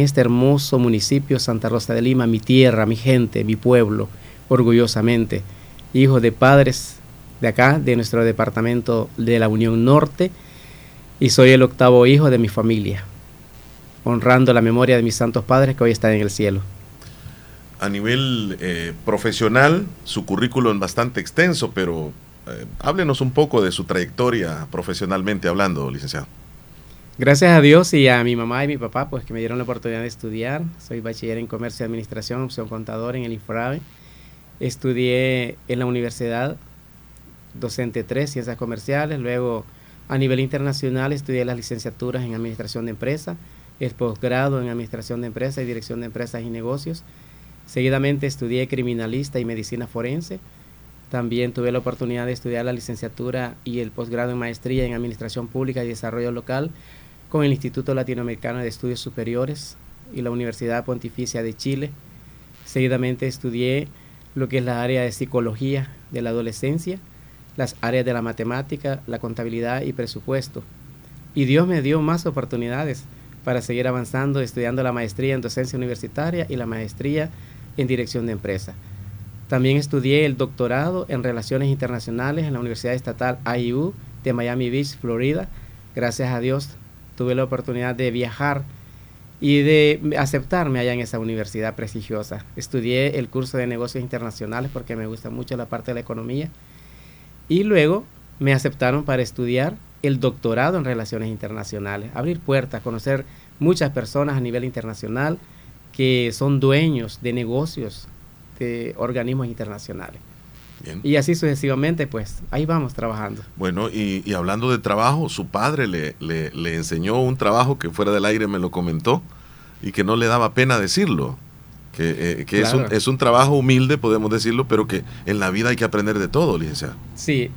este hermoso municipio Santa Rosa de Lima, mi tierra, mi gente, mi pueblo, orgullosamente, hijo de padres de acá, de nuestro departamento de la Unión Norte, y soy el octavo hijo de mi familia, honrando la memoria de mis santos padres que hoy están en el cielo. A nivel eh, profesional, su currículum es bastante extenso, pero eh, háblenos un poco de su trayectoria profesionalmente hablando, licenciado. Gracias a Dios y a mi mamá y mi papá, pues que me dieron la oportunidad de estudiar. Soy bachiller en Comercio y Administración, opción contador en el IFRAVE. Estudié en la universidad, docente 3, ciencias comerciales. Luego, a nivel internacional, estudié las licenciaturas en Administración de Empresas, el posgrado en Administración de Empresas y Dirección de Empresas y Negocios. Seguidamente estudié criminalista y medicina forense. También tuve la oportunidad de estudiar la licenciatura y el posgrado en maestría en Administración Pública y Desarrollo Local con el Instituto Latinoamericano de Estudios Superiores y la Universidad Pontificia de Chile. Seguidamente estudié lo que es la área de psicología de la adolescencia, las áreas de la matemática, la contabilidad y presupuesto. Y Dios me dio más oportunidades para seguir avanzando, estudiando la maestría en docencia universitaria y la maestría en dirección de empresa. También estudié el doctorado en Relaciones Internacionales en la Universidad Estatal IU de Miami Beach, Florida. Gracias a Dios tuve la oportunidad de viajar y de aceptarme allá en esa universidad prestigiosa. Estudié el curso de negocios internacionales porque me gusta mucho la parte de la economía. Y luego me aceptaron para estudiar el doctorado en relaciones internacionales, abrir puertas, conocer muchas personas a nivel internacional que son dueños de negocios de organismos internacionales. Y así sucesivamente, pues ahí vamos trabajando. Bueno, y, hablando de trabajo, su padre le, le, enseñó un trabajo que fuera del aire me lo comentó y que no le daba pena decirlo. Que, eh, que es, un, es, un, trabajo humilde, podemos decirlo, pero que en la vida hay que aprender de todo, licenciado. Sí.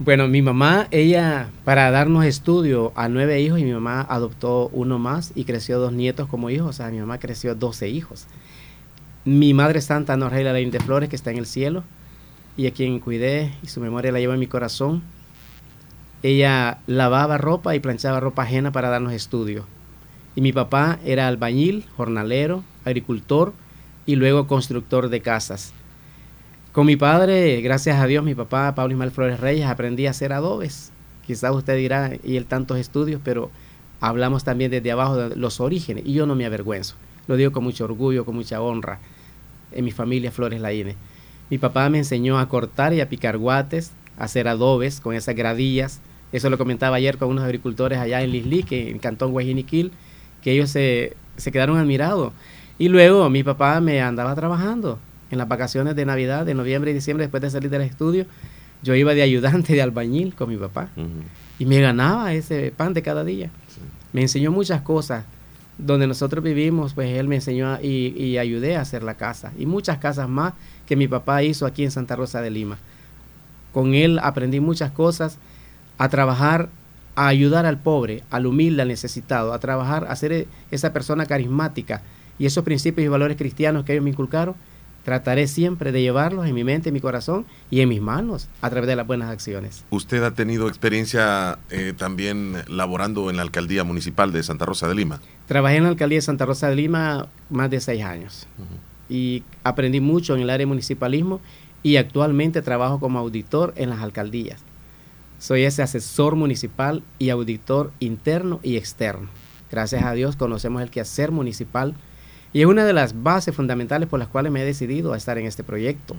Bueno, mi mamá, ella, para darnos estudio a nueve hijos, y mi mamá adoptó uno más y creció dos nietos como hijos, o sea, mi mamá creció doce hijos. Mi madre santa, Norreila de Flores, que está en el cielo, y a quien cuidé y su memoria la llevo en mi corazón. Ella lavaba ropa y planchaba ropa ajena para darnos estudio. Y mi papá era albañil, jornalero, agricultor y luego constructor de casas. Con mi padre, gracias a Dios, mi papá, Pablo Ismael Flores Reyes, aprendí a hacer adobes. Quizás usted dirá, y él tantos estudios, pero hablamos también desde abajo de los orígenes, y yo no me avergüenzo. Lo digo con mucho orgullo, con mucha honra. En mi familia Flores Laine. Mi papá me enseñó a cortar y a picar guates, a hacer adobes con esas gradillas. Eso lo comentaba ayer con unos agricultores allá en Lisli, que en Cantón Guajiniquil, que ellos se, se quedaron admirados. Y luego mi papá me andaba trabajando en las vacaciones de Navidad, de noviembre y diciembre, después de salir del estudio. Yo iba de ayudante de albañil con mi papá y me ganaba ese pan de cada día. Me enseñó muchas cosas. Donde nosotros vivimos, pues él me enseñó y, y ayudé a hacer la casa y muchas casas más que mi papá hizo aquí en Santa Rosa de Lima. Con él aprendí muchas cosas, a trabajar, a ayudar al pobre, al humilde, al necesitado, a trabajar, a ser esa persona carismática. Y esos principios y valores cristianos que ellos me inculcaron, trataré siempre de llevarlos en mi mente, en mi corazón y en mis manos a través de las buenas acciones. ¿Usted ha tenido experiencia eh, también laborando en la alcaldía municipal de Santa Rosa de Lima? Trabajé en la alcaldía de Santa Rosa de Lima más de seis años y aprendí mucho en el área de municipalismo y actualmente trabajo como auditor en las alcaldías. Soy ese asesor municipal y auditor interno y externo. Gracias a Dios conocemos el quehacer municipal y es una de las bases fundamentales por las cuales me he decidido a estar en este proyecto.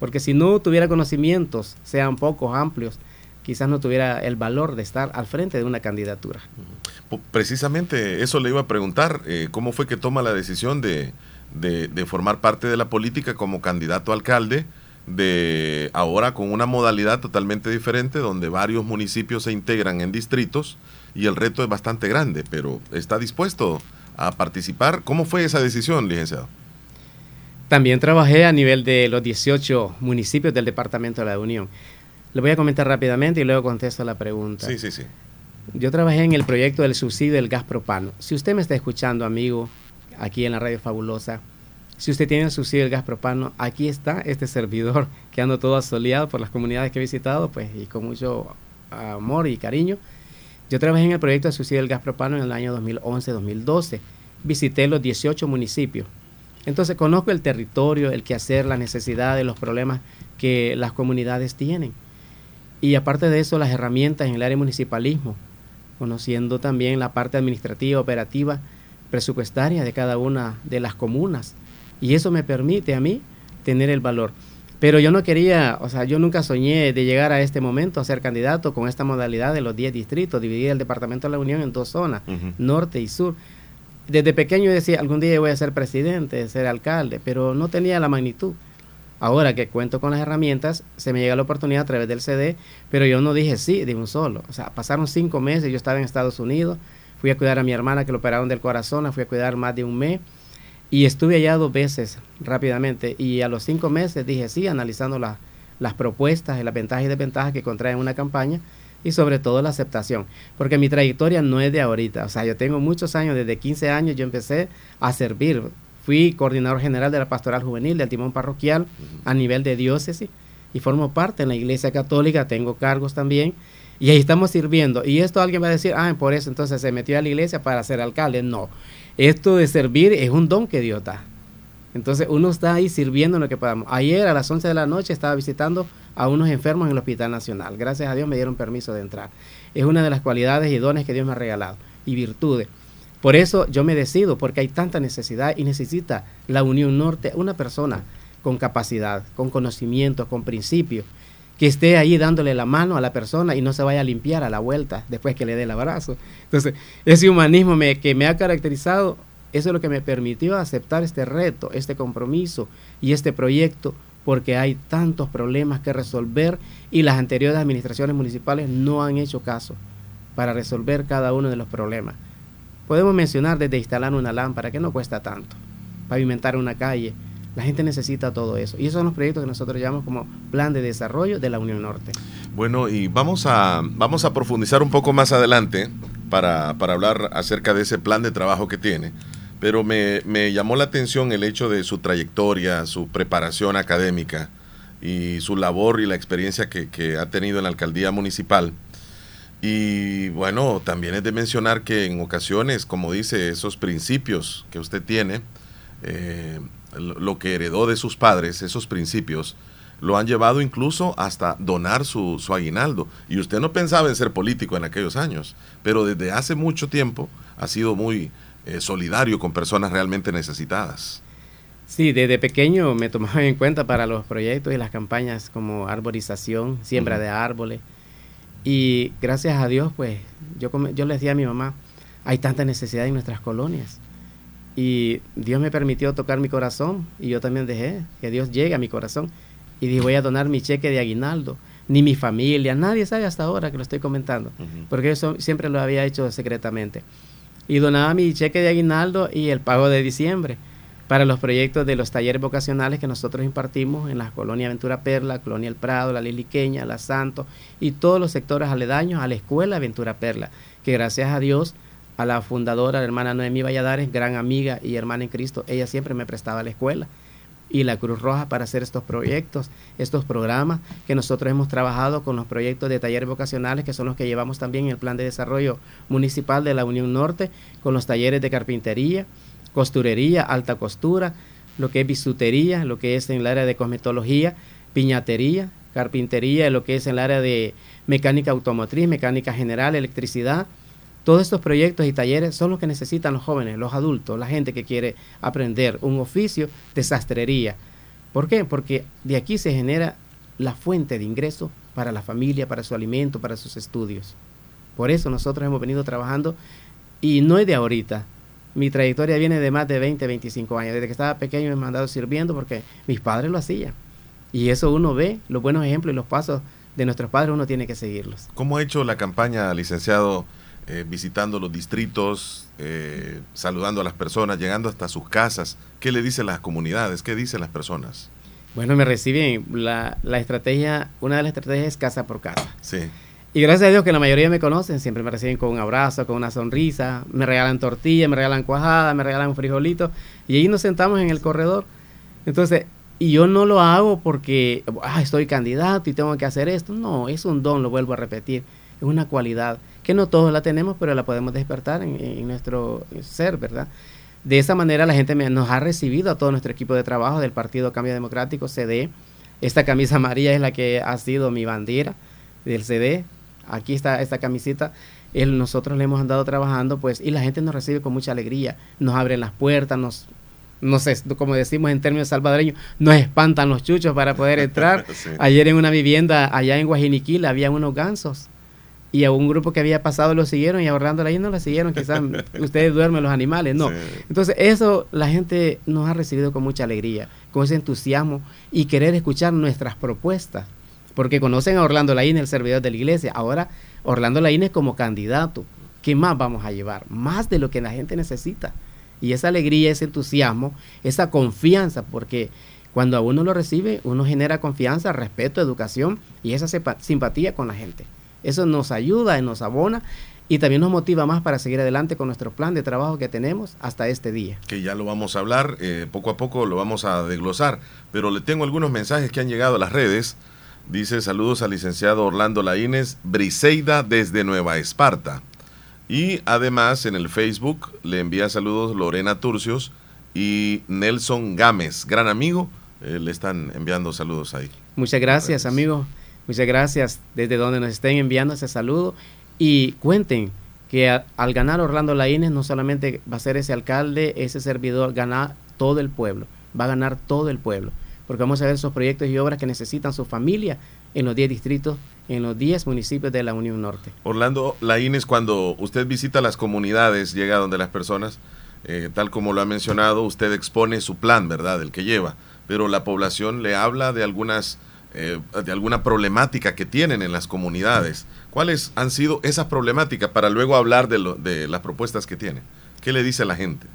Porque si no tuviera conocimientos, sean pocos, amplios, quizás no tuviera el valor de estar al frente de una candidatura. Precisamente eso le iba a preguntar, eh, ¿cómo fue que toma la decisión de, de, formar parte de la política como candidato a alcalde, de ahora con una modalidad totalmente diferente donde varios municipios se integran en distritos y el reto es bastante grande, pero está dispuesto a participar. ¿Cómo fue esa decisión, licenciado? También trabajé a nivel de los 18 municipios del Departamento de la Unión. Le voy a comentar rápidamente y luego contesto la pregunta. Sí, sí, sí. Yo trabajé en el proyecto del subsidio del gas propano. Si usted me está escuchando, amigo, aquí en la radio fabulosa. Si usted tiene el subsidio del gas propano, aquí está este servidor que ando todo asoleado por las comunidades que he visitado, pues y con mucho amor y cariño. Yo trabajé en el proyecto de subsidio del gas propano en el año 2011-2012. visité los 18 municipios. Entonces conozco el territorio, el quehacer, las necesidades, los problemas que las comunidades tienen. Y aparte de eso, las herramientas en el área municipalismo, conociendo también la parte administrativa, operativa, presupuestaria de cada una de las comunas. Y eso me permite a mí tener el valor. Pero yo no quería, o sea, yo nunca soñé de llegar a este momento a ser candidato con esta modalidad de los 10 distritos, dividir el Departamento de la Unión en dos zonas, norte y sur. Desde pequeño decía, algún día voy a ser presidente, ser alcalde, pero no tenía la magnitud. Ahora que cuento con las herramientas, se me llega la oportunidad a través del CD, pero yo no dije sí de un solo. O sea, pasaron cinco meses, yo estaba en Estados Unidos, fui a cuidar a mi hermana que lo operaron del corazón, la fui a cuidar más de un mes y estuve allá dos veces rápidamente y a los cinco meses dije sí, analizando las propuestas y las ventajas y desventajas que contraen una campaña y sobre todo la aceptación, porque mi trayectoria no es de ahorita, o sea, yo tengo muchos años, desde 15 años yo empecé a servir, fui coordinador general de la pastoral juvenil del timón parroquial a nivel de diócesis y formo parte en la iglesia católica, tengo cargos también y ahí estamos sirviendo. Y esto alguien va a decir, ah, por eso entonces se metió a la iglesia para ser alcalde. No, esto de servir es un don que Dios da. Entonces uno está ahí sirviendo lo que podamos. Ayer a las 11 de la noche estaba visitando a unos enfermos en el Hospital Nacional. Gracias a Dios me dieron permiso de entrar. Es una de las cualidades y dones que Dios me ha regalado y virtudes. Por eso yo me decido, porque hay tanta necesidad y necesita la Unión Norte una persona con capacidad, con conocimiento, con principios, que esté ahí dándole la mano a la persona y no se vaya a limpiar a la vuelta después que le dé el abrazo. Entonces, ese humanismo que me ha caracterizado, eso es lo que me permitió aceptar este reto, este compromiso y este proyecto, porque hay tantos problemas que resolver y las anteriores administraciones municipales no han hecho caso para resolver cada uno de los problemas. Podemos mencionar desde instalar una lámpara, que no cuesta tanto, pavimentar una calle. La gente necesita todo eso. Y esos son los proyectos que nosotros llamamos como Plan de Desarrollo de la Unión Norte. Bueno, y vamos a, vamos a profundizar un poco más adelante para, hablar acerca de ese plan de trabajo que tiene. Pero me, llamó la atención el hecho de su trayectoria, su preparación académica y su labor y la experiencia que, que ha tenido en la alcaldía municipal. Y bueno, también es de mencionar que en ocasiones, como dice, esos principios que usted tiene, eh, lo que heredó de sus padres, esos principios, lo han llevado incluso hasta donar su, aguinaldo. Y usted no pensaba en ser político en aquellos años, pero desde hace mucho tiempo ha sido muy eh, solidario con personas realmente necesitadas. Sí, desde pequeño me tomaba en cuenta para los proyectos y las campañas como arborización, siembra de árboles y gracias a Dios, pues yo, yo le decía a mi mamá, hay tanta necesidad en nuestras colonias. Y Dios me permitió tocar mi corazón y yo también dejé que Dios llegue a mi corazón. Y dije, voy a donar mi cheque de aguinaldo. Ni mi familia, nadie sabe hasta ahora que lo estoy comentando, porque eso siempre lo había hecho secretamente. Y donaba mi cheque de aguinaldo y el pago de diciembre para los proyectos de los talleres vocacionales que nosotros impartimos en la colonia Aventura Perla, Colonia El Prado, la Liliqueña, la Santo y todos los sectores aledaños a la escuela Aventura Perla, que gracias a Dios, a la fundadora, la hermana Noemí Valladares, gran amiga y hermana en Cristo, ella siempre me prestaba la escuela y la Cruz Roja para hacer estos proyectos, estos programas que nosotros hemos trabajado con los proyectos de talleres vocacionales, que son los que llevamos también en el Plan de Desarrollo Municipal de la Unión Norte, con los talleres de carpintería, costurería, alta costura, lo que es bisutería, lo que es en el área de cosmetología, piñatería, carpintería, lo que es en el área de mecánica automotriz, mecánica general, electricidad. Todos estos proyectos y talleres son los que necesitan los jóvenes, los adultos, la gente que quiere aprender un oficio de sastrería. ¿Por qué? Porque de aquí se genera la fuente de ingreso para la familia, para su alimento, para sus estudios. Por eso nosotros hemos venido trabajando y no es de ahorita, mi trayectoria viene de más de 20, 25 años. Desde que estaba pequeño me he mandado sirviendo porque mis padres lo hacían. Y eso uno ve, los buenos ejemplos y los pasos de nuestros padres, uno tiene que seguirlos. ¿Cómo ha hecho la campaña, licenciado, eh, visitando los distritos, eh, saludando a las personas, llegando hasta sus casas? ¿Qué le dicen las comunidades? ¿Qué dicen las personas? Bueno, me reciben. La, la estrategia, una de las estrategias es casa por casa. Sí. Y gracias a Dios que la mayoría me conocen, siempre me reciben con un abrazo, con una sonrisa, me regalan tortillas, me regalan cuajada, me regalan un frijolito, y ahí nos sentamos en el corredor. Entonces, y yo no lo hago porque ah, estoy candidato y tengo que hacer esto. No, es un don, lo vuelvo a repetir. Es una cualidad que no todos la tenemos, pero la podemos despertar en, en nuestro ser, ¿verdad? De esa manera la gente nos ha recibido a todo nuestro equipo de trabajo del Partido Cambio Democrático, CD. Esta camisa amarilla es la que ha sido mi bandera del CD. Aquí está esta camiseta. nosotros le hemos andado trabajando, pues, y la gente nos recibe con mucha alegría. Nos abren las puertas, nos, no sé, como decimos en términos salvadoreños, nos espantan los chuchos para poder entrar. Ayer en una vivienda allá en Guajiniquil había unos gansos y a un grupo que había pasado lo siguieron y ahorrando ahí no lo siguieron, quizás ustedes duermen los animales, no. Entonces eso la gente nos ha recibido con mucha alegría, con ese entusiasmo y querer escuchar nuestras propuestas, porque conocen a Orlando Laín, el servidor de la iglesia, ahora Orlando Laín es como candidato, ¿qué más vamos a llevar? Más de lo que la gente necesita. Y esa alegría, ese entusiasmo, esa confianza, porque cuando a uno lo recibe, uno genera confianza, respeto, educación y esa simpatía con la gente. Eso nos ayuda y nos abona y también nos motiva más para seguir adelante con nuestro plan de trabajo que tenemos hasta este día. Que ya lo vamos a hablar, eh, poco a poco lo vamos a desglosar, pero le tengo algunos mensajes que han llegado a las redes. Dice saludos al licenciado Orlando Laínez, Briseida desde Nueva Esparta. Y además en el Facebook le envía saludos Lorena Turcios y Nelson Gámez, gran amigo. Eh, le están enviando saludos ahí. Muchas gracias, amigo. Muchas gracias desde donde nos estén enviando ese saludo y cuenten que al ganar Orlando Laínez no solamente va a ser ese alcalde, ese servidor, ganar todo el pueblo, va a ganar todo el pueblo, porque vamos a ver esos proyectos y obras que necesitan su familia en los 10 distritos, en los 10 municipios de la Unión Norte. Orlando Laínez, cuando usted visita las comunidades, llega donde las personas, eh, tal como lo ha mencionado, usted expone su plan, ¿verdad?, el que lleva, pero la población le habla de algunas eh, de alguna problemática que tienen en las comunidades. ¿Cuáles han sido esas problemáticas para luego hablar de, lo, de las propuestas que tienen? ¿Qué le dice a la gente?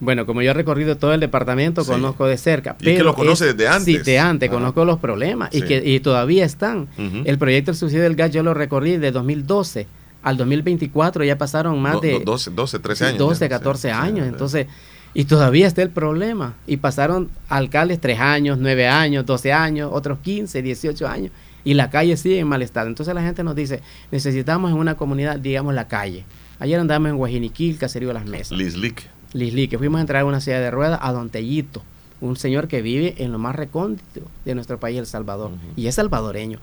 Bueno, como yo he recorrido todo el departamento, conozco de cerca. y que lo conoce desde antes. Sí, de antes, conozco los problemas y que y todavía están. El proyecto del subsidio del gas yo lo recorrí de 2012 al 2024, ya pasaron más de 12, 12, 13 años. 12, 14 años. Entonces, y todavía está el problema. Y pasaron alcaldes tres años, nueve años, 12 años, otros 15, 18 años. Y la calle sigue en mal estado. Entonces la gente nos dice, necesitamos en una comunidad, digamos, la calle. Ayer andamos en Guajiniquil, Caserío Las Mesas. Lislique. Lislique. Fuimos a entrar a una silla de ruedas a Don Tellito, un señor que vive en lo más recóndito de nuestro país, El Salvador. Y es salvadoreño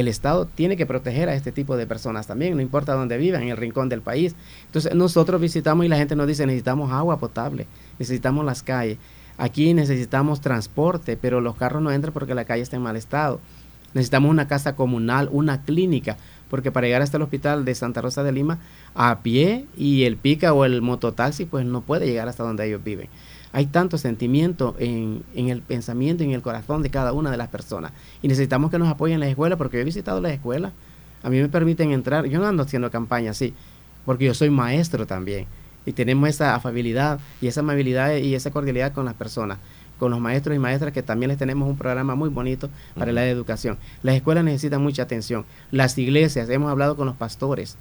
el Estado tiene que proteger a este tipo de personas también, no importa dónde vivan, en el rincón del país. Entonces nosotros visitamos y la gente nos dice necesitamos agua potable, necesitamos las calles, aquí necesitamos transporte, pero los carros no entran porque la calle está en mal estado. Necesitamos una casa comunal, una clínica, porque para llegar hasta el hospital de Santa Rosa de Lima a pie y el pica o el mototaxi pues no puede llegar hasta donde ellos viven hay tanto sentimiento en, el pensamiento y en el corazón de cada una de las personas. Y necesitamos que nos apoyen en las escuelas, porque yo he visitado las escuelas, a mí me permiten entrar, yo no ando haciendo campaña así, porque yo soy maestro también. Y tenemos esa afabilidad y esa amabilidad y esa cordialidad con las personas, con los maestros y maestras que también les tenemos un programa muy bonito para la educación. Las escuelas necesitan mucha atención. Las iglesias, hemos hablado con los pastores,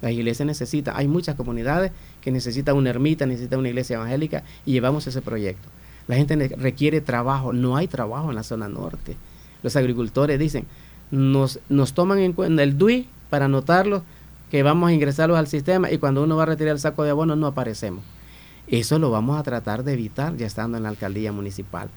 la iglesia necesita, hay muchas comunidades que necesitan una ermita, necesitan una iglesia evangélica y llevamos ese proyecto. La gente requiere trabajo, no hay trabajo en la zona norte. Los agricultores dicen, nos, nos toman en cuenta el DUI para anotarlos, que vamos a ingresarlos al sistema y cuando uno va a retirar el saco de abono no aparecemos. Eso lo vamos a tratar de evitar ya estando en la alcaldía municipal.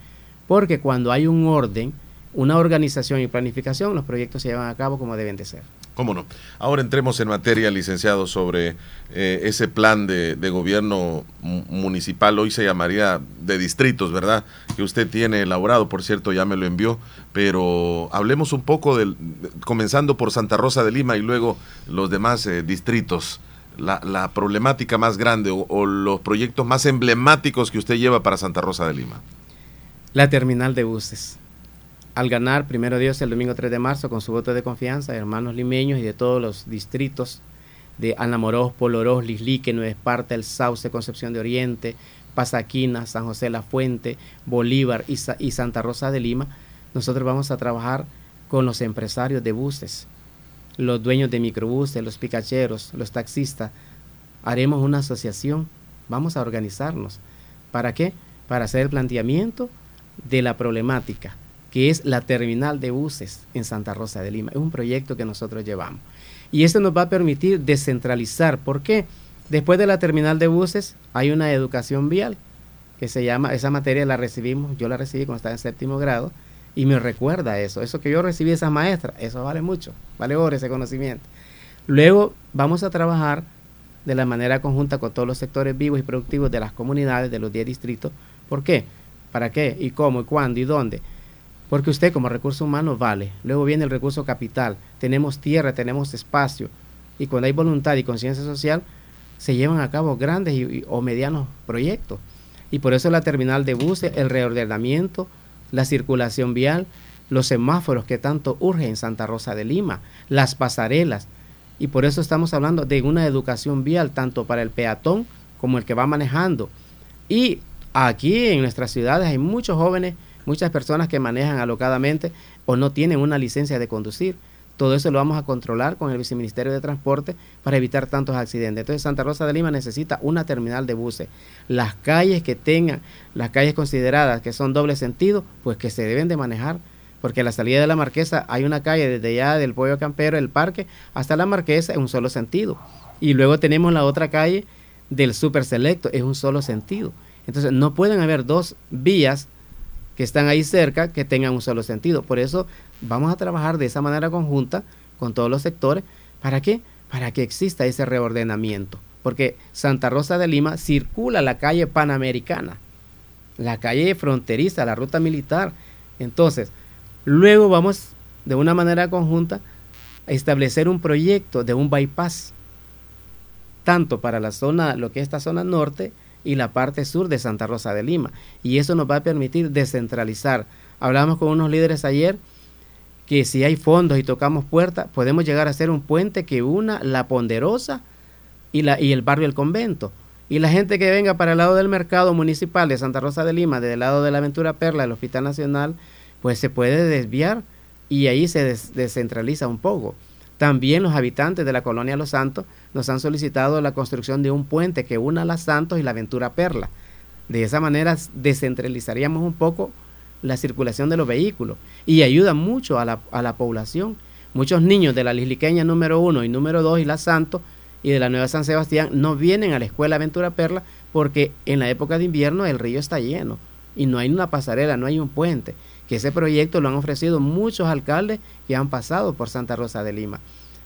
Porque cuando hay un orden, una organización y planificación, los proyectos se llevan a cabo como deben de ser. ¿Cómo no? Ahora entremos en materia, licenciado, sobre eh, ese plan de, gobierno municipal, hoy se llamaría de distritos, ¿verdad? Que usted tiene elaborado, por cierto, ya me lo envió, pero hablemos un poco del, comenzando por Santa Rosa de Lima y luego los demás eh, distritos. La, problemática más grande o los proyectos más emblemáticos que usted lleva para Santa Rosa de Lima. La terminal de buses al ganar, primero Dios, el domingo 3 de marzo, con su voto de confianza, hermanos limeños y de todos los distritos de Anamorós, Polorós, Lislique, Nueva Esparta, El Sauce, Concepción de Oriente, Pasaquina, San José La Fuente, Bolívar y, y Santa Rosa de Lima, nosotros vamos a trabajar con los empresarios de buses, los dueños de microbuses, los picacheros, los taxistas. Haremos una asociación, vamos a organizarnos. ¿Para qué? Para hacer el planteamiento de la problemática que es la terminal de buses en Santa Rosa de Lima. Es un proyecto que nosotros llevamos. Y esto nos va a permitir descentralizar. ¿Por qué? Después de la terminal de buses hay una educación vial. que se llama, esa materia la recibimos, yo la recibí cuando estaba en séptimo grado, y me recuerda eso, eso que yo recibí esa maestra, eso vale mucho, vale oro ese conocimiento. Luego vamos a trabajar de la manera conjunta con todos los sectores vivos y productivos de las comunidades de los 10 distritos. ¿Por qué? ¿Para qué? ¿Y cómo? ¿Y cuándo? ¿Y dónde? Porque usted como recurso humano vale. Luego viene el recurso capital. Tenemos tierra, tenemos espacio. Y cuando hay voluntad y conciencia social, se llevan a cabo grandes o medianos proyectos. Y por eso la terminal de buses, el reordenamiento, la circulación vial, los semáforos que tanto urgen en Santa Rosa de Lima, las pasarelas. Y por eso estamos hablando de una educación vial tanto para el peatón como el que va manejando. Y aquí en nuestras ciudades hay muchos jóvenes, muchas personas que manejan alocadamente o no tienen una licencia de conducir. Todo eso lo vamos a controlar con el Viceministerio de Transporte para evitar tantos accidentes. Entonces Santa Rosa de Lima necesita una terminal de buses. Las calles que tengan, las calles consideradas que son doble sentido, pues que se deben de manejar. Porque a la salida de la Marquesa hay una calle desde allá del Pollo Campero, el parque, hasta la Marquesa en un solo sentido. Y luego tenemos la otra calle del Super Selecto, es un solo sentido. Entonces no pueden haber dos vías que están ahí cerca que tengan un solo sentido. Por eso vamos a trabajar de esa manera conjunta con todos los sectores. ¿Para qué? Para que exista ese reordenamiento. Porque Santa Rosa de Lima circula la calle panamericana, la calle fronteriza, la ruta militar. Entonces, luego vamos de una manera conjunta a establecer un proyecto de un bypass, tanto para la zona, lo que es esta zona norte, y la parte sur de Santa Rosa de Lima. Y eso nos va a permitir descentralizar. Hablamos con unos líderes ayer que si hay fondos y tocamos puertas, podemos llegar a ser un puente que una la ponderosa y, la, y el barrio El Convento. Y la gente que venga para el lado del mercado municipal de Santa Rosa de Lima, del lado de la Aventura Perla, del Hospital Nacional, pues se puede desviar y ahí se descentraliza un poco. También los habitantes de la colonia Los Santos nos han solicitado la construcción de un puente que una Las Santos y la Aventura Perla. De esa manera descentralizaríamos un poco la circulación de los vehículos y ayuda mucho a la, a la población. Muchos niños de la Lisliqueña número uno y número dos y la Santo y de la Nueva San Sebastián no vienen a la escuela Aventura Perla porque en la época de invierno el río está lleno y no hay una pasarela, no hay un puente. Que ese proyecto lo han ofrecido muchos alcaldes que han pasado por Santa Rosa de Lima.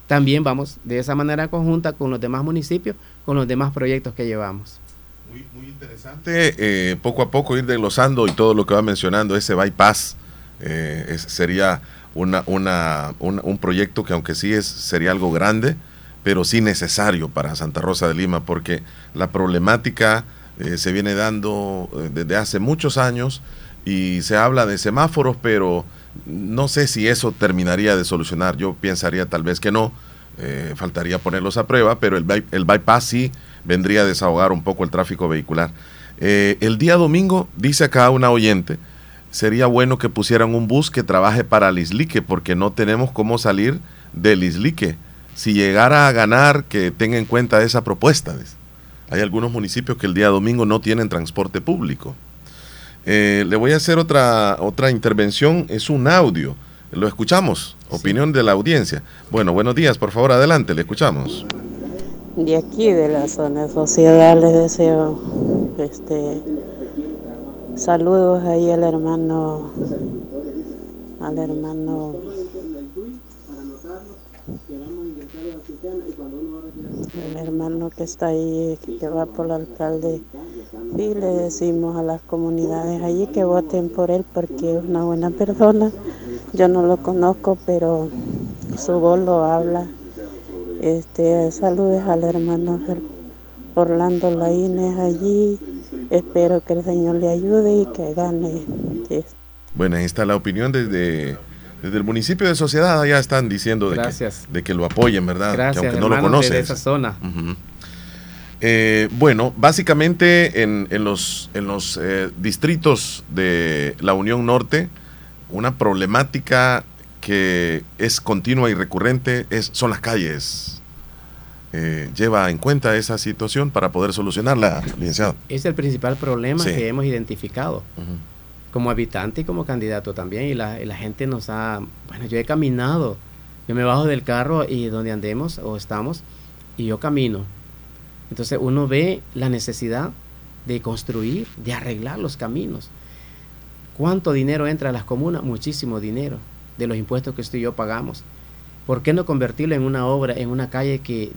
También vamos de esa manera conjunta con los demás municipios, con los demás proyectos que llevamos. Muy, interesante, eh, poco a poco ir desglosando y todo lo que va mencionando, ese bypass eh, sería una, una, un proyecto que aunque sí es, sería algo grande, pero sí necesario para Santa Rosa de Lima, porque la problemática eh, se viene dando desde hace muchos años y se habla de semáforos, pero no sé si eso terminaría de solucionar. Yo pensaría tal vez que no, faltaría ponerlos a prueba, pero el, el bypass sí vendría a desahogar un poco el tráfico vehicular. Eh, el día domingo, dice acá una oyente, sería bueno que pusieran un bus que trabaje para Lislique, porque no tenemos cómo salir de Lislique. Si llegara a ganar, que tenga en cuenta esa propuesta. Hay algunos municipios que el día domingo no tienen transporte público. Eh, le voy a hacer otra, otra intervención, es un audio. Lo escuchamos, opinión de la audiencia. Bueno, buenos días, por favor, adelante, le escuchamos de aquí de la zona sociedad les deseo este saludos ahí al hermano al hermano el hermano que está ahí que va por el alcalde y le decimos a las comunidades allí que voten por él porque es una buena persona yo no lo conozco pero su voz lo habla este, saludos al hermano Orlando Laínez allí. Espero que el Señor le ayude y que gane. Bueno, ahí está la opinión desde, desde el municipio de Sociedad. Ya están diciendo de, Que, de que lo apoyen, ¿verdad? Gracias, que aunque no lo conocen. De esa zona. Eh, bueno, básicamente en, en los, en los eh, distritos de la Unión Norte, una problemática que es continua y recurrente es, son las calles. Eh, lleva en cuenta esa situación para poder solucionarla, licenciado. Es el principal problema que hemos identificado como habitante y como candidato también. Y la, gente nos ha, bueno, yo he caminado, yo me bajo del carro y donde andemos o estamos y yo camino. Entonces uno ve la necesidad de construir, de arreglar los caminos. ¿Cuánto dinero entra a las comunas? Muchísimo dinero de los impuestos que usted y yo pagamos. ¿Por qué no convertirlo en una obra, en una calle que,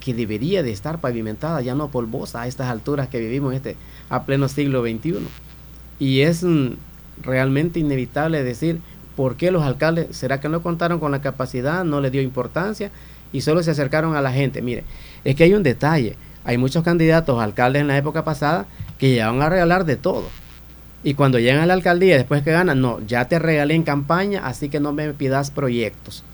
que debería de estar pavimentada, ya no polvosa a estas alturas que vivimos este, a pleno siglo XXI? Y es mm, realmente inevitable decir, ¿por qué los alcaldes, será que no contaron con la capacidad, no le dio importancia y solo se acercaron a la gente? Mire, es que hay un detalle, hay muchos candidatos alcaldes en la época pasada que llegaban a regalar de todo. Y cuando llegan a la alcaldía, después que ganan, no, ya te regalé en campaña, así que no me pidas proyectos.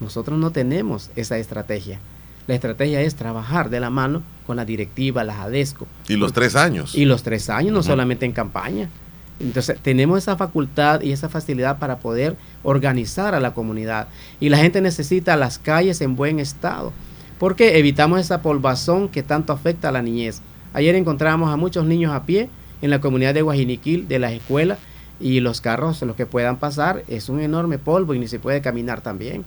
Nosotros no tenemos esa estrategia. La estrategia es trabajar de la mano con la directiva, la ADESCO. Y los tres años. Y los tres años, no solamente en campaña. Entonces, tenemos esa facultad y esa facilidad para poder organizar a la comunidad. Y la gente necesita las calles en buen estado. Porque evitamos esa polvazón que tanto afecta a la niñez. Ayer encontramos a muchos niños a pie en la comunidad de Guajiniquil, de las escuelas, y los carros, los que puedan pasar, es un enorme polvo y ni se puede caminar también.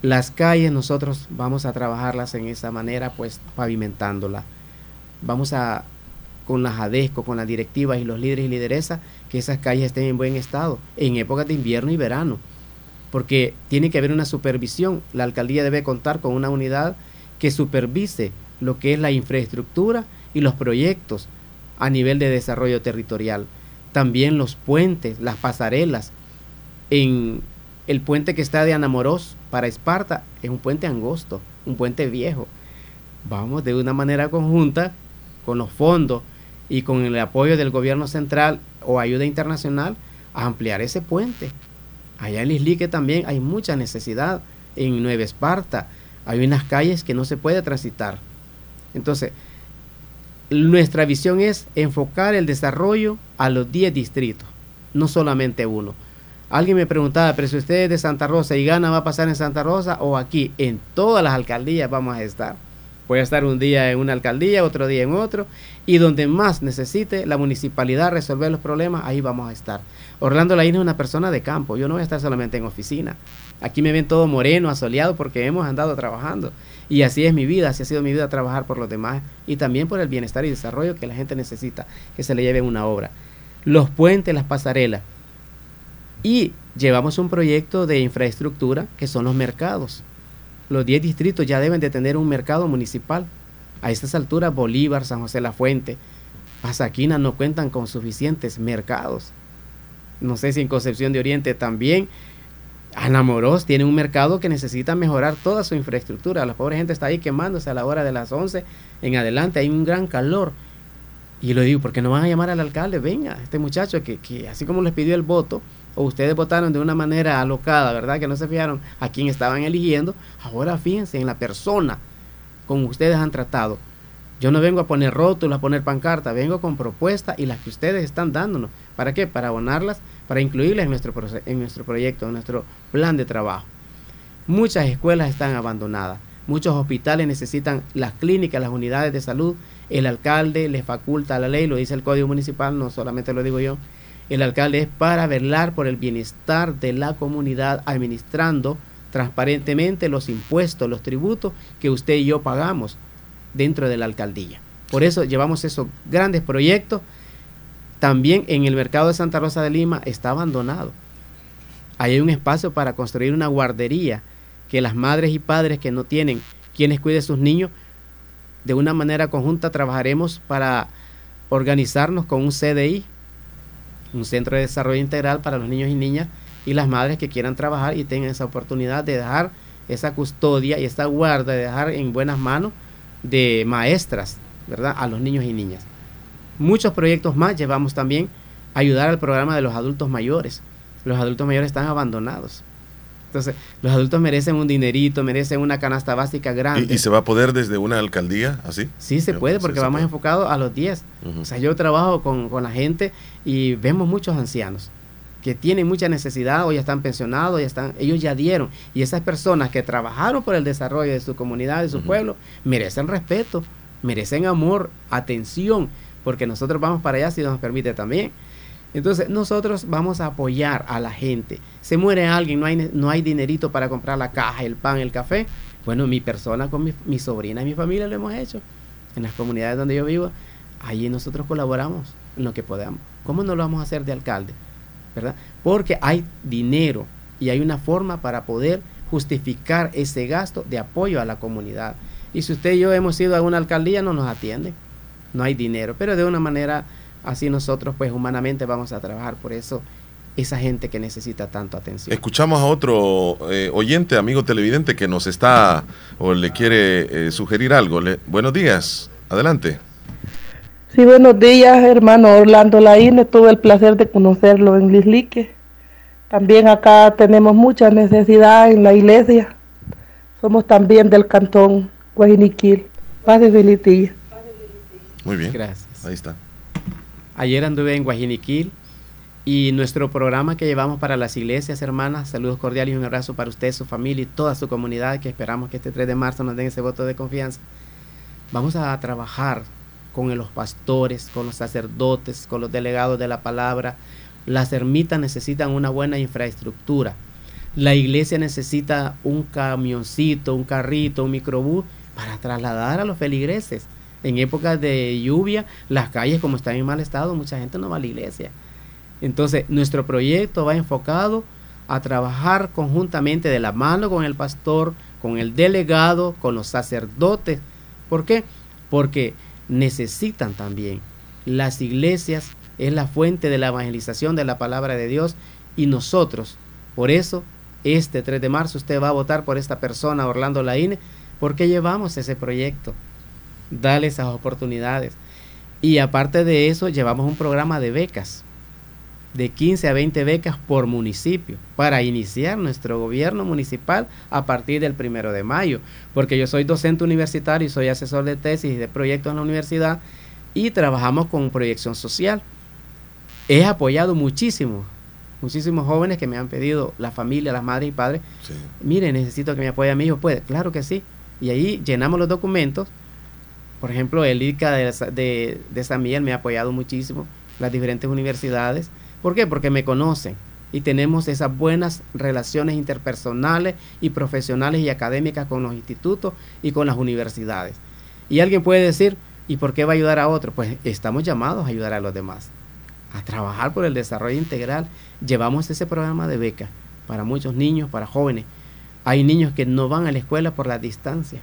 Las calles nosotros vamos a trabajarlas en esa manera, pues pavimentándola. Vamos a, con las ADESCO, con las directivas y los líderes y lideresas, que esas calles estén en buen estado, en épocas de invierno y verano. Porque tiene que haber una supervisión. La alcaldía debe contar con una unidad que supervise lo que es la infraestructura y los proyectos a nivel de desarrollo territorial. También los puentes, las pasarelas. En el puente que está de Anamorós para Esparta es un puente angosto, un puente viejo. Vamos de una manera conjunta con los fondos y con el apoyo del gobierno central o ayuda internacional a ampliar ese puente. Allá en Islique también hay mucha necesidad. En Nueva Esparta hay unas calles que no se puede transitar. Entonces, nuestra visión es enfocar el desarrollo a los 10 distritos, no solamente uno. Alguien me preguntaba, pero si usted es de Santa Rosa y gana, ¿va a pasar en Santa Rosa o aquí? En todas las alcaldías vamos a estar. Voy a estar un día en una alcaldía, otro día en otro, y donde más necesite la municipalidad resolver los problemas, ahí vamos a estar. Orlando Laín es una persona de campo, yo no voy a estar solamente en oficina. Aquí me ven todo moreno, asoleado, porque hemos andado trabajando. Y así es mi vida, así ha sido mi vida trabajar por los demás y también por el bienestar y desarrollo que la gente necesita que se le lleve una obra. Los puentes, las pasarelas. Y llevamos un proyecto de infraestructura que son los mercados. Los 10 distritos ya deben de tener un mercado municipal. A estas alturas Bolívar, San José La Fuente, Pasaquina no cuentan con suficientes mercados. No sé si en Concepción de Oriente también Anamoros tiene un mercado que necesita mejorar toda su infraestructura. La pobre gente está ahí quemándose a la hora de las 11 en adelante. Hay un gran calor. Y lo digo, porque no van a llamar al alcalde? Venga, este muchacho que, que así como les pidió el voto, o ustedes votaron de una manera alocada, ¿verdad? Que no se fijaron a quién estaban eligiendo. Ahora fíjense en la persona como ustedes han tratado. Yo no vengo a poner rótulos, a poner pancarta, vengo con propuestas y las que ustedes están dándonos. ¿Para qué? Para abonarlas, para incluirlas en nuestro, en nuestro proyecto, en nuestro plan de trabajo. Muchas escuelas están abandonadas, muchos hospitales necesitan las clínicas, las unidades de salud. El alcalde le faculta la ley, lo dice el Código Municipal, no solamente lo digo yo. El alcalde es para velar por el bienestar de la comunidad, administrando transparentemente los impuestos, los tributos que usted y yo pagamos dentro de la alcaldía. Por eso llevamos esos grandes proyectos también en el mercado de Santa Rosa de Lima está abandonado. Ahí hay un espacio para construir una guardería que las madres y padres que no tienen quienes cuiden sus niños, de una manera conjunta trabajaremos para organizarnos con un CDI, un Centro de Desarrollo Integral para los niños y niñas y las madres que quieran trabajar y tengan esa oportunidad de dejar esa custodia y esta guarda, de dejar en buenas manos de maestras, ¿verdad? A los niños y niñas. Muchos proyectos más llevamos también a ayudar al programa de los adultos mayores. Los adultos mayores están abandonados. Entonces, los adultos merecen un dinerito, merecen una canasta básica grande. ¿Y, se va a poder desde una alcaldía así? Sí, se puede, porque vamos enfocados a los 10. O sea, yo trabajo con, con, la gente y vemos muchos ancianos que tienen mucha necesidad o ya están pensionados, ya están, ellos ya dieron. Y esas personas que trabajaron por el desarrollo de su comunidad, de su pueblo, merecen respeto, merecen amor, atención porque nosotros vamos para allá si nos permite también. Entonces nosotros vamos a apoyar a la gente. Se muere alguien, no hay, no hay dinerito para comprar la caja, el pan, el café. Bueno, mi persona con mi, sobrina y mi familia lo hemos hecho. En las comunidades donde yo vivo Ahí nosotros colaboramos en lo que podamos. ¿Cómo no lo vamos a hacer de alcalde? ¿Verdad? Porque hay dinero y hay una forma para poder justificar ese gasto de apoyo a la comunidad. Y si usted y yo hemos ido a una alcaldía, no nos atiende, no hay dinero, pero de una manera así nosotros pues humanamente vamos a trabajar por eso esa gente que necesita tanto atención. Escuchamos a otro eh, oyente, amigo televidente, que nos está o le quiere eh, sugerir algo. buenos días, adelante. Sí, buenos días, hermano Orlando Laine. Tuve el placer de conocerlo en Lislique. También acá tenemos mucha necesidad en la iglesia. Somos también del cantón Guajiniquil. Paz de Muy bien. Gracias. Ahí está. Ayer anduve en Guajiniquil y nuestro programa que llevamos para las iglesias, hermanas, saludos cordiales y un abrazo para usted, su familia y toda su comunidad, que esperamos que este 3 de marzo nos den ese voto de confianza. Vamos a trabajar con los pastores, con los sacerdotes, con los delegados de la palabra. Las ermitas necesitan una buena infraestructura. La iglesia necesita un camioncito, un carrito, un microbús para trasladar a los feligreses. En épocas de lluvia, las calles como están en mal estado, mucha gente no va a la iglesia. Entonces, nuestro proyecto va enfocado a trabajar conjuntamente de la mano con el pastor, con el delegado, con los sacerdotes. ¿Por qué? Porque necesitan también. Las iglesias es la fuente de la evangelización de la palabra de Dios y nosotros, por eso, este 3 de marzo usted va a votar por esta persona, Orlando Laine, porque llevamos ese proyecto. Dale esas oportunidades. Y aparte de eso, llevamos un programa de becas de 15 a 20 becas por municipio para iniciar nuestro gobierno municipal a partir del primero de mayo, porque yo soy docente universitario y soy asesor de tesis y de proyectos en la universidad y trabajamos con proyección social. He apoyado muchísimo, muchísimos jóvenes que me han pedido, la familia, las madres y padres, mire, necesito que me apoye a mi hijo, puede, claro que sí. Y ahí llenamos los documentos. Por ejemplo, el ICA de, de, de San Miguel me ha apoyado muchísimo, las diferentes universidades ¿Por qué? Porque me conocen y tenemos esas buenas relaciones interpersonales y profesionales y académicas con los institutos y con las universidades. Y alguien puede decir, ¿y por qué va a ayudar a otro? Pues estamos llamados a ayudar a los demás, a trabajar por el desarrollo integral. Llevamos ese programa de beca para muchos niños, para jóvenes. Hay niños que no van a la escuela por la distancia.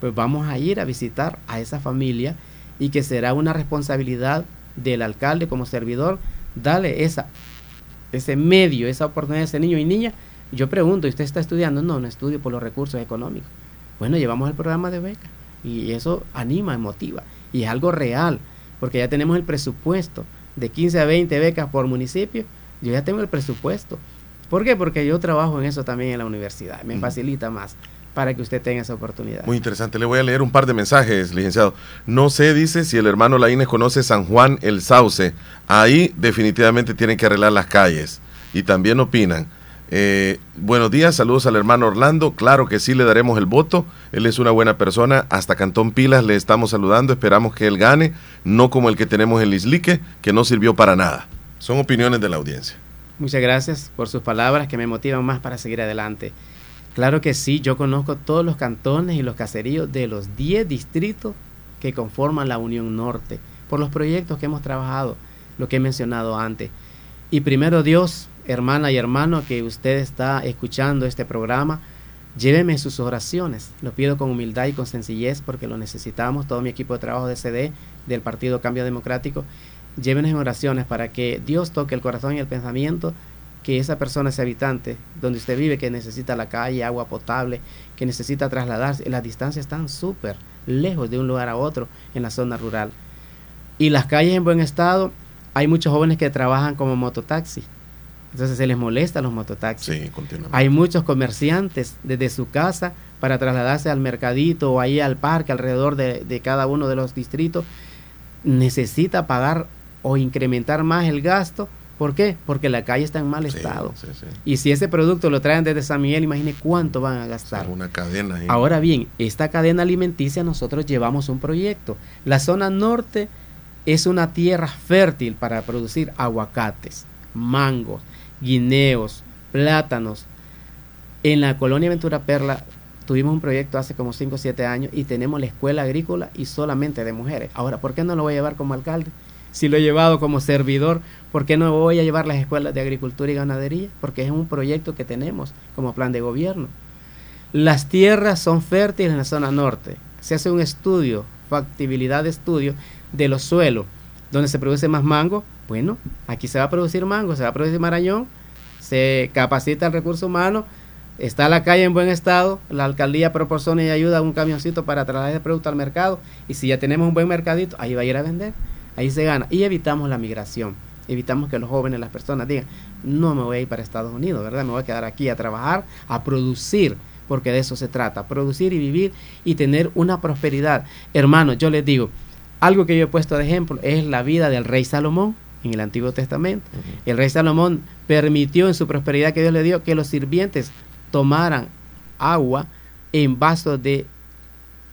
Pues vamos a ir a visitar a esa familia y que será una responsabilidad del alcalde como servidor dale esa, ese medio, esa oportunidad a ese niño y niña. Yo pregunto, ¿y usted está estudiando? No, no estudio por los recursos económicos. Bueno, llevamos el programa de beca y eso anima, motiva y es algo real, porque ya tenemos el presupuesto de 15 a 20 becas por municipio. Yo ya tengo el presupuesto. ¿Por qué? Porque yo trabajo en eso también en la universidad, me facilita más para que usted tenga esa oportunidad. Muy interesante. Le voy a leer un par de mensajes, licenciado. No sé, dice, si el hermano Laínez conoce San Juan el Sauce. Ahí definitivamente tienen que arreglar las calles. Y también opinan. Eh, buenos días, saludos al hermano Orlando. Claro que sí le daremos el voto. Él es una buena persona. Hasta Cantón Pilas le estamos saludando. Esperamos que él gane, no como el que tenemos en Lislique, que no sirvió para nada. Son opiniones de la audiencia. Muchas gracias por sus palabras que me motivan más para seguir adelante. Claro que sí, yo conozco todos los cantones y los caseríos de los 10 distritos que conforman la Unión Norte, por los proyectos que hemos trabajado, lo que he mencionado antes. Y primero Dios, hermana y hermano, que usted está escuchando este programa, lléveme sus oraciones. Lo pido con humildad y con sencillez porque lo necesitamos, todo mi equipo de trabajo de CD, del Partido Cambio Democrático. Llévenos en oraciones para que Dios toque el corazón y el pensamiento que esa persona, ese habitante, donde usted vive, que necesita la calle, agua potable, que necesita trasladarse, las distancias están súper lejos de un lugar a otro en la zona rural. Y las calles en buen estado, hay muchos jóvenes que trabajan como mototaxi. Entonces se les molesta los mototaxis. Sí, hay muchos comerciantes desde su casa para trasladarse al mercadito o ahí al parque alrededor de, de cada uno de los distritos. Necesita pagar o incrementar más el gasto ¿Por qué? Porque la calle está en mal estado. Y si ese producto lo traen desde San Miguel, imagine cuánto van a gastar. una cadena. Ahora bien, esta cadena alimenticia nosotros llevamos un proyecto. La zona norte es una tierra fértil para producir aguacates, mangos, guineos, plátanos. En la colonia Ventura Perla tuvimos un proyecto hace como 5 o 7 años y tenemos la escuela agrícola y solamente de mujeres. Ahora, ¿por qué no lo voy a llevar como alcalde? Si lo he llevado como servidor, ¿por qué no voy a llevar las escuelas de agricultura y ganadería? Porque es un proyecto que tenemos como plan de gobierno. Las tierras son fértiles en la zona norte. Se hace un estudio, factibilidad de estudio de los suelos, donde se produce más mango. Bueno, aquí se va a producir mango, se va a producir marañón, se capacita el recurso humano, está la calle en buen estado, la alcaldía proporciona y ayuda a un camioncito para trasladar el producto al mercado y si ya tenemos un buen mercadito, ahí va a ir a vender, ahí se gana y evitamos la migración, evitamos que los jóvenes, las personas digan, no me voy a ir para Estados Unidos, ¿verdad? Me voy a quedar aquí a trabajar, a producir porque de eso se trata, producir y vivir y tener una prosperidad. Hermanos, yo les digo, algo que yo he puesto de ejemplo es la vida del rey Salomón en el Antiguo Testamento. El rey Salomón permitió en su prosperidad que Dios le dio que los sirvientes tomaran agua en vasos de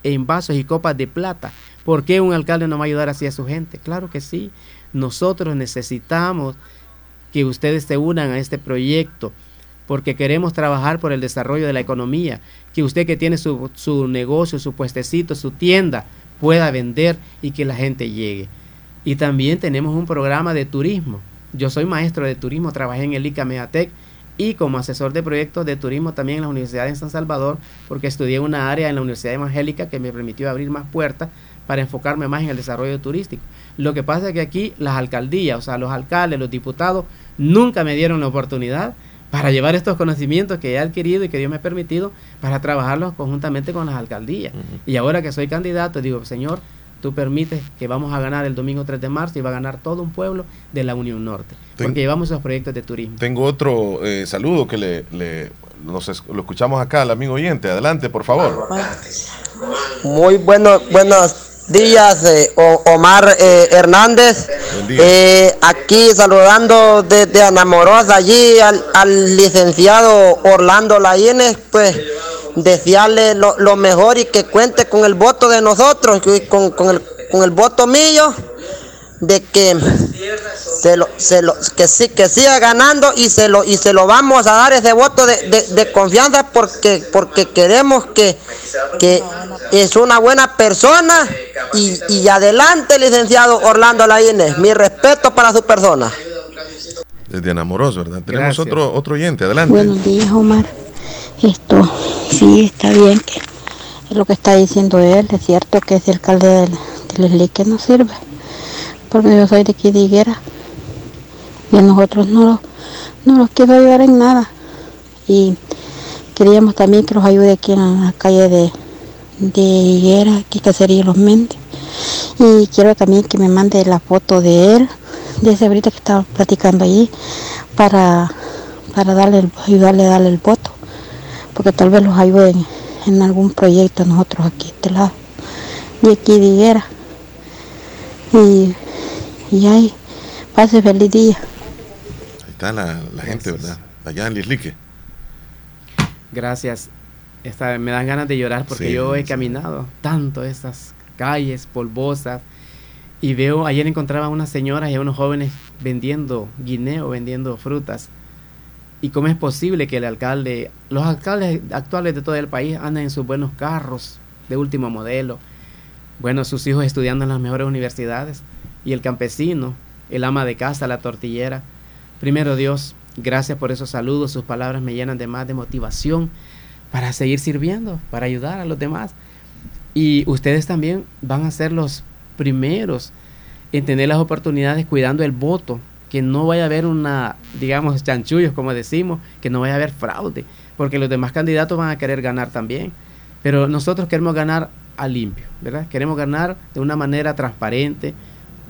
en vasos y copas de plata. ¿Por qué un alcalde no va a ayudar así a su gente? Claro que sí. Nosotros necesitamos que ustedes se unan a este proyecto porque queremos trabajar por el desarrollo de la economía, que usted que tiene su, su, negocio, su puestecito, su tienda, pueda vender y que la gente llegue. Y también tenemos un programa de turismo. Yo soy maestro de turismo, trabajé en el ICA Meatec y como asesor de proyectos de turismo también en la Universidad de San Salvador, porque estudié una área en la Universidad Evangélica que me permitió abrir más puertas para enfocarme más en el desarrollo turístico. Lo que pasa es que aquí las alcaldías, o sea, los alcaldes, los diputados, nunca me dieron la oportunidad para llevar estos conocimientos que he adquirido y que Dios me ha permitido para trabajarlos conjuntamente con las alcaldías. Y ahora que soy candidato, digo, Señor, tú permites que vamos a ganar el domingo 3 de marzo y va a ganar todo un pueblo de la Unión Norte, porque llevamos esos proyectos de turismo. Tengo otro eh, saludo que le, le lo escuchamos acá al amigo oyente. Adelante, por favor. Muy bueno, buenos días, eh, Omar eh, Hernández. Eh, aquí saludando desde Anamorosa allí al, licenciado Orlando Laínez, pues desearle lo, mejor y que cuente con el voto de nosotros, con, con, el, con el voto mío de que se lo, se lo, que sí que siga ganando y se lo y se lo vamos a dar ese voto de, confianza porque porque queremos que, que es una buena persona y, adelante licenciado Orlando Laínez. Mi respeto para su persona. Desde enamoros verdad tenemos otro otro oyente. Adelante. Buenos días Omar. Esto sí está bien que es lo que está diciendo él es cierto que ese alcalde del, del que no sirve porque yo soy de aquí de Higuera y a nosotros no, no los quiero ayudar en nada. Y queríamos también que los ayude aquí en la calle de, de Higuera, aquí sería Los Méndez. Y quiero también que me mande la foto de él, de ese ahorita que estaba platicando allí para, para darle ayudarle a darle el voto. Porque tal vez los ayuden en algún proyecto nosotros aquí de este lado de aquí de Higuera. Y y ahí, pase feliz día. Ahí está la, gente, ¿verdad? Allá en Lislique. Gracias. Esta, me dan ganas de llorar porque yo he caminado tanto esas calles polvosas y veo, ayer encontraba unas señoras y unos jóvenes vendiendo guineo, vendiendo frutas. ¿Y cómo es posible que el alcalde, los alcaldes actuales de todo el país anden en sus buenos carros de último modelo? Bueno, sus hijos estudiando en las mejores universidades y el campesino, el ama de casa, la tortillera. Primero Dios, gracias por esos saludos, sus palabras me llenan de más de motivación para seguir sirviendo, para ayudar a los demás. Y ustedes también van a ser los primeros en tener las oportunidades cuidando el voto, que no vaya a haber una, digamos, chanchullos, como decimos, que no vaya a haber fraude, porque los demás candidatos van a querer ganar también. Pero nosotros queremos ganar a limpio, ¿verdad? Queremos ganar de una manera transparente,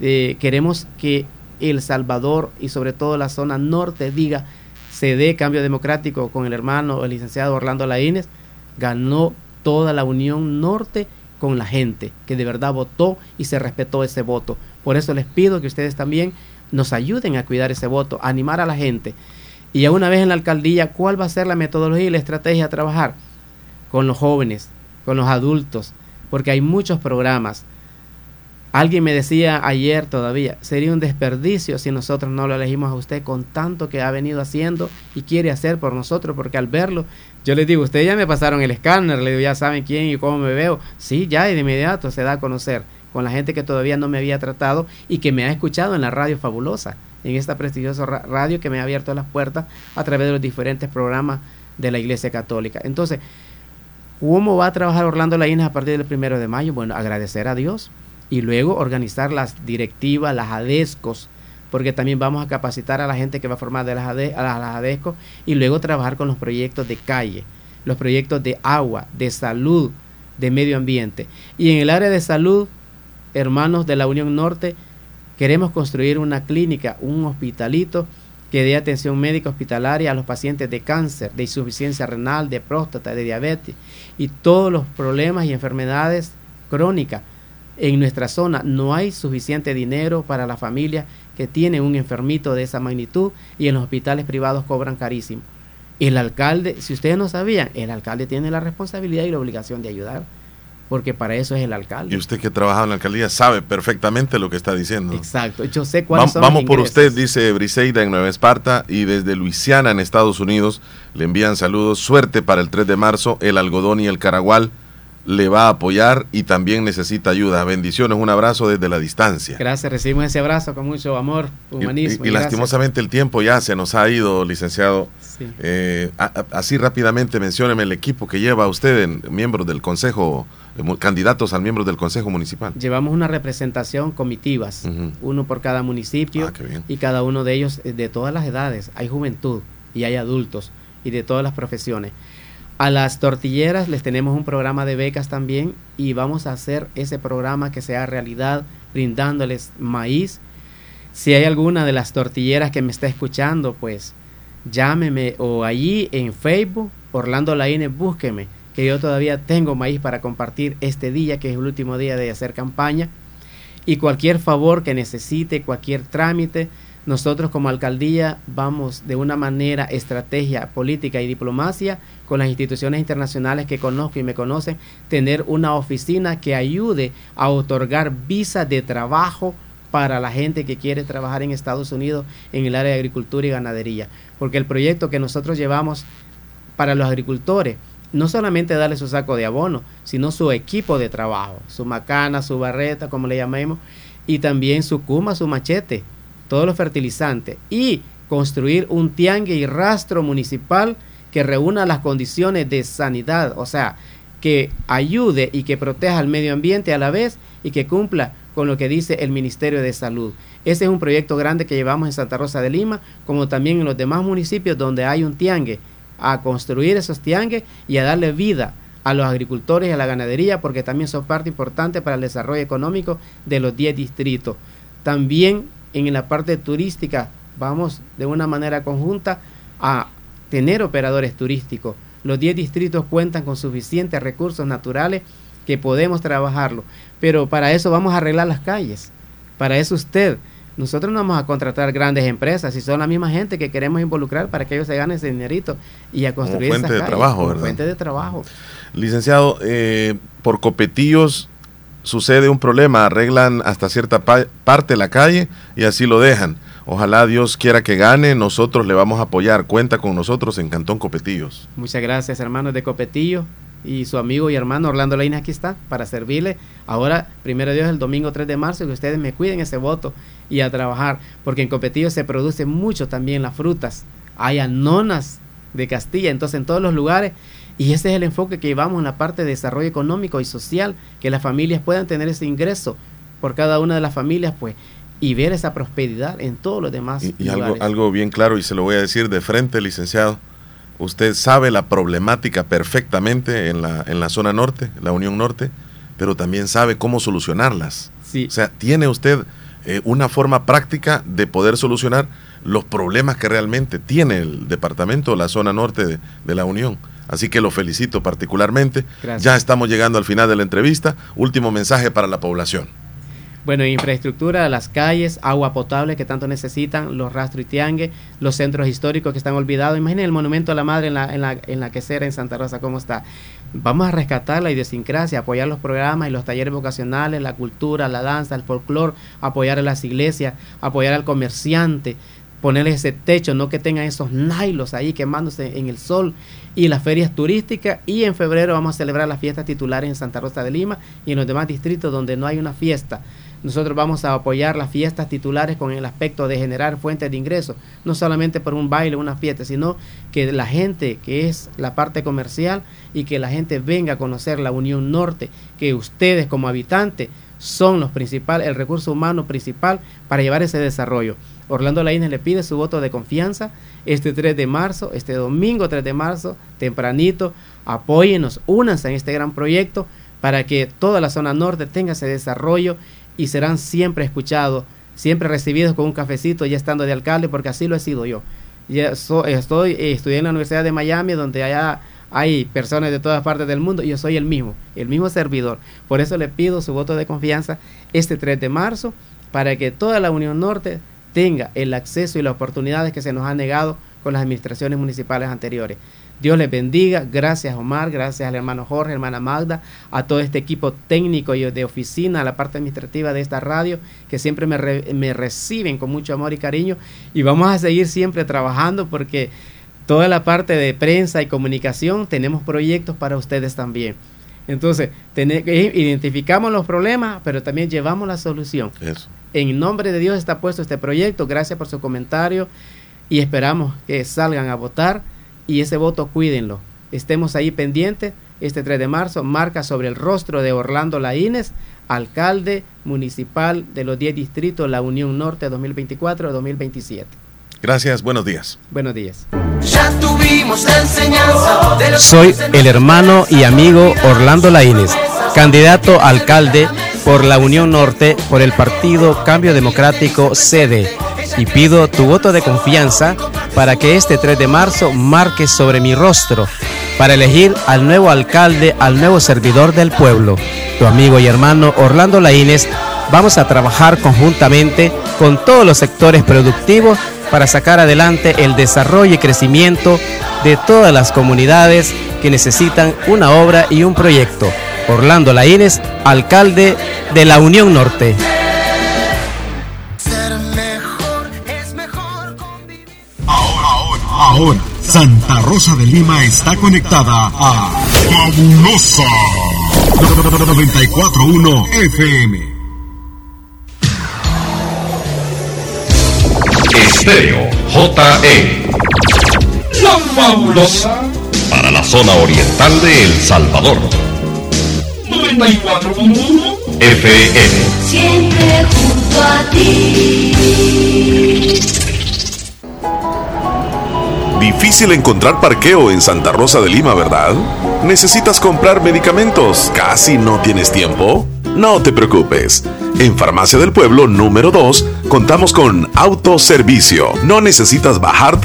eh, queremos que El Salvador y sobre todo la zona norte diga, se dé cambio democrático con el hermano, el licenciado Orlando Laínez, ganó toda la Unión Norte con la gente, que de verdad votó y se respetó ese voto. Por eso les pido que ustedes también nos ayuden a cuidar ese voto, a animar a la gente. Y a una vez en la alcaldía, ¿cuál va a ser la metodología y la estrategia a trabajar? Con los jóvenes, con los adultos, porque hay muchos programas Alguien me decía ayer todavía, sería un desperdicio si nosotros no lo elegimos a usted con tanto que ha venido haciendo y quiere hacer por nosotros, porque al verlo, yo les digo, ustedes ya me pasaron el escáner, le digo, ya saben quién y cómo me veo. Sí, ya y de inmediato se da a conocer con la gente que todavía no me había tratado y que me ha escuchado en la radio fabulosa, en esta prestigiosa radio que me ha abierto las puertas a través de los diferentes programas de la Iglesia Católica. Entonces, ¿cómo va a trabajar Orlando Laínez a partir del primero de mayo? Bueno, agradecer a Dios y luego organizar las directivas, las ADESCOS, porque también vamos a capacitar a la gente que va a formar de las, a las ADESCOS y luego trabajar con los proyectos de calle, los proyectos de agua, de salud, de medio ambiente. Y en el área de salud, hermanos de la Unión Norte, queremos construir una clínica, un hospitalito que dé atención médica hospitalaria a los pacientes de cáncer, de insuficiencia renal, de próstata, de diabetes y todos los problemas y enfermedades crónicas. En nuestra zona no hay suficiente dinero para la familia que tiene un enfermito de esa magnitud y en los hospitales privados cobran carísimo. El alcalde, si ustedes no sabían, el alcalde tiene la responsabilidad y la obligación de ayudar porque para eso es el alcalde. Y usted que trabaja en la alcaldía sabe perfectamente lo que está diciendo. Exacto, yo sé cuáles son Vamos por usted, dice Briseida en Nueva Esparta, y desde Luisiana, en Estados Unidos, le envían saludos. Suerte para el 3 de marzo, el algodón y el caragual le va a apoyar y también necesita ayuda. Bendiciones, un abrazo desde la distancia. Gracias, recibimos ese abrazo con mucho amor, humanismo. Y, lastimosamente el tiempo ya se nos ha ido, licenciado. Eh, así rápidamente mencióneme el equipo que lleva usted, en, miembros del Consejo, eh, candidatos al miembro del Consejo Municipal. Llevamos una representación comitivas, uno por cada municipio ah, y cada uno de ellos eh, de todas las edades. Hay juventud y hay adultos y de todas las profesiones. A las tortilleras les tenemos un programa de becas también y vamos a hacer ese programa que sea realidad brindándoles maíz. Si hay alguna de las tortilleras que me está escuchando, pues llámeme o allí en Facebook, Orlando Laine, búsqueme, que yo todavía tengo maíz para compartir este día, que es el último día de hacer campaña. Y cualquier favor que necesite, cualquier trámite, nosotros como alcaldía vamos de una manera, estrategia, política y diplomacia con las instituciones internacionales que conozco y me conocen, tener una oficina que ayude a otorgar visas de trabajo para la gente que quiere trabajar en Estados Unidos en el área de agricultura y ganadería. Porque el proyecto que nosotros llevamos para los agricultores no solamente darle su saco de abono, sino su equipo de trabajo, su macana, su barreta, como le llamemos, y también su cuma, su machete todos los fertilizantes y construir un tiangue y rastro municipal que reúna las condiciones de sanidad, o sea, que ayude y que proteja al medio ambiente a la vez y que cumpla con lo que dice el Ministerio de Salud. Ese es un proyecto grande que llevamos en Santa Rosa de Lima, como también en los demás municipios donde hay un tiangue, a construir esos tiangues y a darle vida a los agricultores y a la ganadería, porque también son parte importante para el desarrollo económico de los 10 distritos. También en la parte turística vamos de una manera conjunta a tener operadores turísticos. Los 10 distritos cuentan con suficientes recursos naturales que podemos trabajarlo, pero para eso vamos a arreglar las calles. Para eso usted, nosotros no vamos a contratar grandes empresas, y son la misma gente que queremos involucrar para que ellos se ganen ese dinerito y a construir fuente de trabajo, ¿verdad? Fuente de trabajo. Licenciado, eh, por copetillos sucede un problema, arreglan hasta cierta parte la calle y así lo dejan. Ojalá Dios quiera que gane, nosotros le vamos a apoyar. Cuenta con nosotros en Cantón Copetillos. Muchas gracias, hermanos de Copetillo. Y su amigo y hermano Orlando Leina aquí está para servirle. Ahora, primero Dios, el domingo 3 de marzo, que ustedes me cuiden ese voto y a trabajar, porque en Copetillo se produce mucho también las frutas. Hay anonas de Castilla, entonces en todos los lugares y ese es el enfoque que llevamos en la parte de desarrollo económico y social, que las familias puedan tener ese ingreso por cada una de las familias, pues, y ver esa prosperidad en todos los demás. Y, y algo, algo bien claro, y se lo voy a decir de frente, licenciado. Usted sabe la problemática perfectamente en la, en la zona norte, la Unión Norte, pero también sabe cómo solucionarlas. Sí. O sea, tiene usted eh, una forma práctica de poder solucionar los problemas que realmente tiene el departamento, la zona norte de, de la Unión. Así que lo felicito particularmente. Ya estamos llegando al final de la entrevista. Último mensaje para la población. Bueno, infraestructura, las calles, agua potable que tanto necesitan, los rastros y tiangue, los centros históricos que están olvidados. Imaginen el monumento a la madre en la, en la, en la quesera en Santa Rosa, cómo está. Vamos a rescatar la idiosincrasia, apoyar los programas y los talleres vocacionales, la cultura, la danza, el folclore, apoyar a las iglesias, apoyar al comerciante, ponerle ese techo, no que tengan esos nailos ahí quemándose en el sol y las ferias turísticas y en febrero vamos a celebrar las fiestas titulares en Santa Rosa de Lima y en los demás distritos donde no hay una fiesta. Nosotros vamos a apoyar las fiestas titulares con el aspecto de generar fuentes de ingresos, no solamente por un baile una fiesta, sino que la gente que es la parte comercial y que la gente venga a conocer la Unión Norte, que ustedes como habitantes son los principales, el recurso humano principal para llevar ese desarrollo. Orlando Laínez le pide su voto de confianza este 3 de marzo, este domingo 3 de marzo, tempranito. Apóyenos, únanse en este gran proyecto para que toda la zona norte tenga ese desarrollo y serán siempre escuchados, siempre recibidos con un cafecito ya estando de alcalde, porque así lo he sido yo. Ya estoy, eh, estudié en la Universidad de Miami, donde allá hay personas de todas partes del mundo yo soy el mismo, el mismo servidor. Por eso le pido su voto de confianza este 3 de marzo para que toda la Unión Norte tenga el acceso y las oportunidades que se nos han negado con las administraciones municipales anteriores. Dios les bendiga. Gracias Omar, gracias al hermano Jorge, hermana Magda, a todo este equipo técnico y de oficina, a la parte administrativa de esta radio, que siempre me reciben con mucho amor y cariño. Y vamos a seguir siempre trabajando porque toda la parte de prensa y comunicación tenemos proyectos para ustedes también. Entonces, identificamos los problemas, pero también llevamos la solución. En nombre de Dios está puesto este proyecto. Gracias por su comentario y esperamos que salgan a votar y ese voto cuídenlo. Estemos ahí pendientes. Este 3 de marzo marca sobre el rostro de Orlando Laínez, alcalde municipal de los 10 distritos La Unión Norte 2024-2027. Gracias, buenos días. Buenos días. Ya tuvimos la enseñanza de Soy el hermano y amigo Orlando Laínez, candidato a alcalde por la Unión Norte por el partido Cambio Democrático CD y pido tu voto de confianza para que este 3 de marzo marque sobre mi rostro para elegir al nuevo alcalde, al nuevo servidor del pueblo. Tu amigo y hermano Orlando Laínez, vamos a trabajar conjuntamente con todos los sectores productivos para sacar adelante el desarrollo y crecimiento de todas las comunidades que necesitan una obra y un proyecto. Orlando Laínez, alcalde de la Unión Norte. Ahora, Santa Rosa de Lima está conectada a Fabulosa 941 FM. Estéreo JE. La fabulosa para la zona oriental de El Salvador. 94.1 FM. Siempre junto a ti. Difícil encontrar parqueo en Santa Rosa de Lima, ¿verdad? ¿Necesitas comprar medicamentos? ¿Casi no tienes tiempo? No te preocupes. En Farmacia del Pueblo número 2 contamos con autoservicio. No necesitas bajarte de